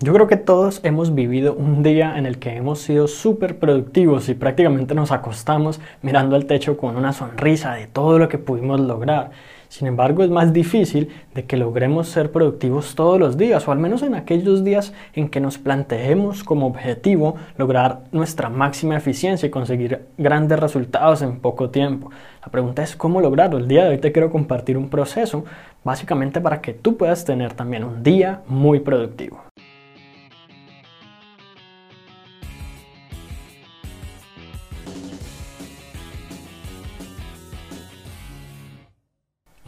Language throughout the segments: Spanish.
Yo creo que todos hemos vivido un día en el que hemos sido súper productivos y prácticamente nos acostamos mirando al techo con una sonrisa de todo lo que pudimos lograr. Sin embargo, es más difícil de que logremos ser productivos todos los días, o al menos en aquellos días en que nos planteemos como objetivo lograr nuestra máxima eficiencia y conseguir grandes resultados en poco tiempo. La pregunta es cómo lograrlo. El día de hoy te quiero compartir un proceso básicamente para que tú puedas tener también un día muy productivo.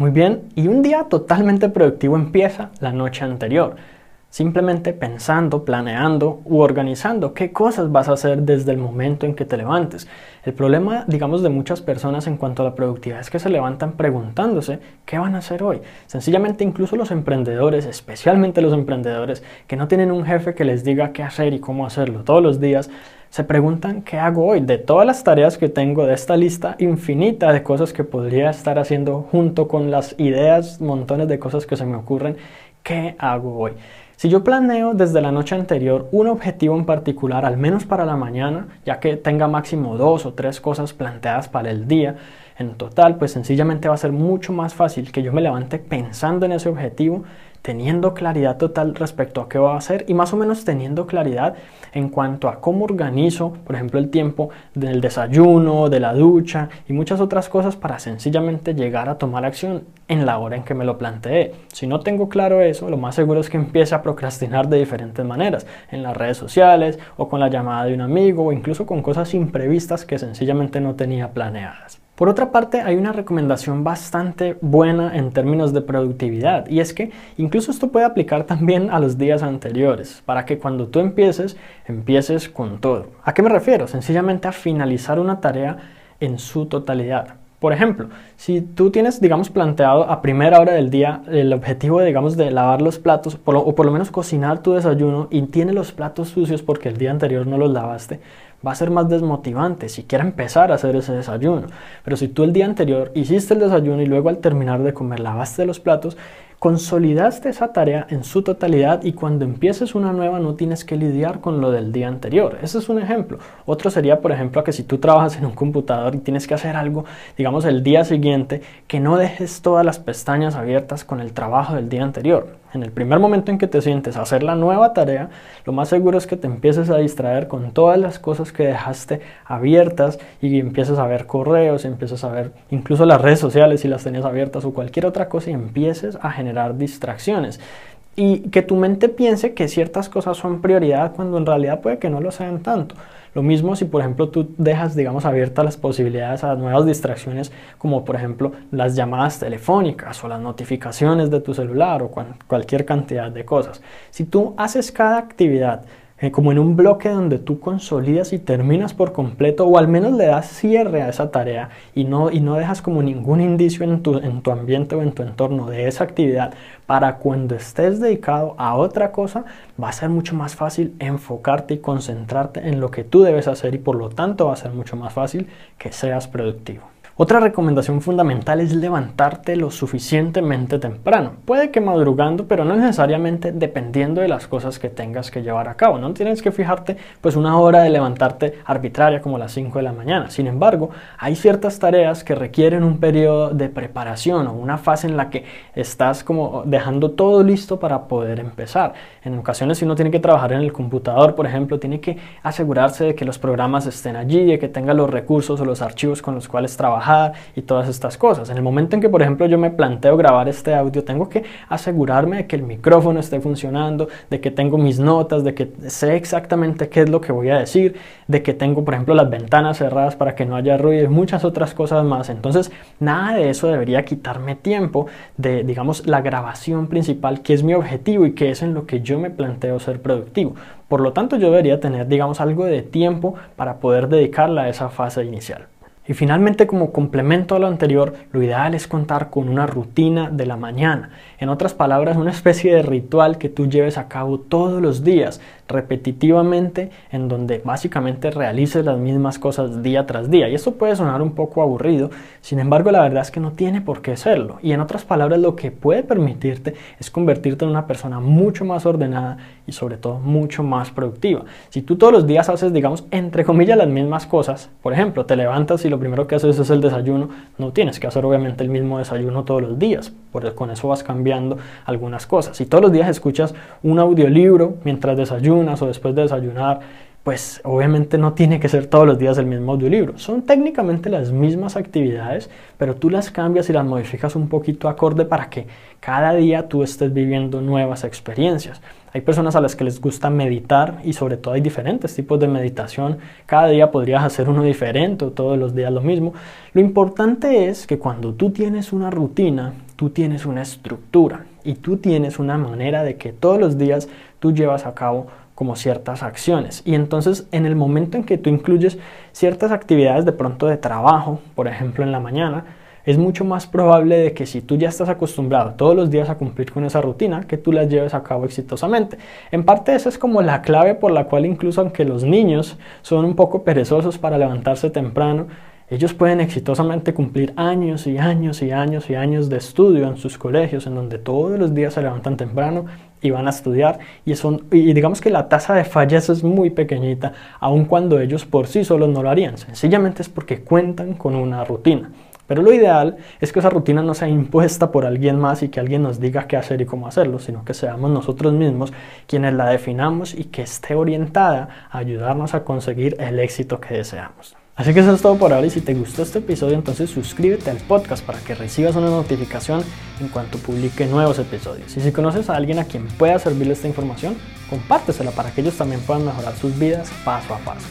Muy bien, y un día totalmente productivo empieza la noche anterior, simplemente pensando, planeando u organizando qué cosas vas a hacer desde el momento en que te levantes. El problema, digamos, de muchas personas en cuanto a la productividad es que se levantan preguntándose qué van a hacer hoy. Sencillamente incluso los emprendedores, especialmente los emprendedores que no tienen un jefe que les diga qué hacer y cómo hacerlo todos los días, se preguntan qué hago hoy de todas las tareas que tengo de esta lista infinita de cosas que podría estar haciendo junto con las ideas, montones de cosas que se me ocurren, ¿qué hago hoy? Si yo planeo desde la noche anterior un objetivo en particular, al menos para la mañana, ya que tenga máximo dos o tres cosas planteadas para el día, en total, pues sencillamente va a ser mucho más fácil que yo me levante pensando en ese objetivo teniendo claridad total respecto a qué va a hacer y más o menos teniendo claridad en cuanto a cómo organizo, por ejemplo, el tiempo del desayuno, de la ducha y muchas otras cosas para sencillamente llegar a tomar acción en la hora en que me lo planteé. Si no tengo claro eso, lo más seguro es que empiece a procrastinar de diferentes maneras, en las redes sociales o con la llamada de un amigo o incluso con cosas imprevistas que sencillamente no tenía planeadas. Por otra parte, hay una recomendación bastante buena en términos de productividad y es que incluso esto puede aplicar también a los días anteriores, para que cuando tú empieces, empieces con todo. ¿A qué me refiero? Sencillamente a finalizar una tarea en su totalidad. Por ejemplo, si tú tienes, digamos, planteado a primera hora del día el objetivo, digamos, de lavar los platos o por lo menos cocinar tu desayuno y tienes los platos sucios porque el día anterior no los lavaste, va a ser más desmotivante si quieres empezar a hacer ese desayuno. Pero si tú el día anterior hiciste el desayuno y luego al terminar de comer lavaste los platos, consolidaste esa tarea en su totalidad y cuando empieces una nueva no tienes que lidiar con lo del día anterior. Ese es un ejemplo. Otro sería, por ejemplo, que si tú trabajas en un computador y tienes que hacer algo, digamos, el día siguiente, que no dejes todas las pestañas abiertas con el trabajo del día anterior. En el primer momento en que te sientes a hacer la nueva tarea, lo más seguro es que te empieces a distraer con todas las cosas que dejaste abiertas y empieces a ver correos, empieces a ver incluso las redes sociales si las tenías abiertas o cualquier otra cosa y empieces a generar distracciones y que tu mente piense que ciertas cosas son prioridad cuando en realidad puede que no lo sean tanto. Lo mismo si por ejemplo tú dejas digamos abiertas las posibilidades a nuevas distracciones como por ejemplo las llamadas telefónicas o las notificaciones de tu celular o cualquier cantidad de cosas. Si tú haces cada actividad eh, como en un bloque donde tú consolidas y terminas por completo o al menos le das cierre a esa tarea y no, y no dejas como ningún indicio en tu, en tu ambiente o en tu entorno de esa actividad para cuando estés dedicado a otra cosa va a ser mucho más fácil enfocarte y concentrarte en lo que tú debes hacer y por lo tanto va a ser mucho más fácil que seas productivo. Otra recomendación fundamental es levantarte lo suficientemente temprano. Puede que madrugando, pero no necesariamente dependiendo de las cosas que tengas que llevar a cabo. No tienes que fijarte pues una hora de levantarte arbitraria como las 5 de la mañana. Sin embargo, hay ciertas tareas que requieren un periodo de preparación o una fase en la que estás como dejando todo listo para poder empezar. En ocasiones si uno tiene que trabajar en el computador, por ejemplo, tiene que asegurarse de que los programas estén allí, de que tenga los recursos o los archivos con los cuales trabajar y todas estas cosas. En el momento en que, por ejemplo, yo me planteo grabar este audio, tengo que asegurarme de que el micrófono esté funcionando, de que tengo mis notas, de que sé exactamente qué es lo que voy a decir, de que tengo, por ejemplo, las ventanas cerradas para que no haya ruido y muchas otras cosas más. Entonces, nada de eso debería quitarme tiempo de, digamos, la grabación principal, que es mi objetivo y que es en lo que yo me planteo ser productivo. Por lo tanto, yo debería tener, digamos, algo de tiempo para poder dedicarla a esa fase inicial. Y finalmente, como complemento a lo anterior, lo ideal es contar con una rutina de la mañana. En otras palabras, una especie de ritual que tú lleves a cabo todos los días, repetitivamente, en donde básicamente realices las mismas cosas día tras día. Y eso puede sonar un poco aburrido, sin embargo, la verdad es que no tiene por qué serlo. Y en otras palabras, lo que puede permitirte es convertirte en una persona mucho más ordenada y sobre todo mucho más productiva. Si tú todos los días haces, digamos, entre comillas, las mismas cosas, por ejemplo, te levantas y lo primero que haces es el desayuno, no tienes que hacer obviamente el mismo desayuno todos los días, porque con eso vas cambiando algunas cosas. Si todos los días escuchas un audiolibro mientras desayunas o después de desayunar, pues obviamente no tiene que ser todos los días el mismo audiolibro. Son técnicamente las mismas actividades, pero tú las cambias y las modificas un poquito acorde para que cada día tú estés viviendo nuevas experiencias. Hay personas a las que les gusta meditar y sobre todo hay diferentes tipos de meditación. Cada día podrías hacer uno diferente o todos los días lo mismo. Lo importante es que cuando tú tienes una rutina, tú tienes una estructura y tú tienes una manera de que todos los días tú llevas a cabo como ciertas acciones. Y entonces en el momento en que tú incluyes ciertas actividades de pronto de trabajo, por ejemplo en la mañana, es mucho más probable de que si tú ya estás acostumbrado todos los días a cumplir con esa rutina, que tú las lleves a cabo exitosamente. En parte esa es como la clave por la cual incluso aunque los niños son un poco perezosos para levantarse temprano, ellos pueden exitosamente cumplir años y años y años y años de estudio en sus colegios, en donde todos los días se levantan temprano y van a estudiar. Y, son, y digamos que la tasa de fallas es muy pequeñita, aun cuando ellos por sí solos no lo harían. Sencillamente es porque cuentan con una rutina. Pero lo ideal es que esa rutina no sea impuesta por alguien más y que alguien nos diga qué hacer y cómo hacerlo, sino que seamos nosotros mismos quienes la definamos y que esté orientada a ayudarnos a conseguir el éxito que deseamos. Así que eso es todo por ahora y si te gustó este episodio entonces suscríbete al podcast para que recibas una notificación en cuanto publique nuevos episodios. Y si conoces a alguien a quien pueda servirle esta información, compártesela para que ellos también puedan mejorar sus vidas paso a paso.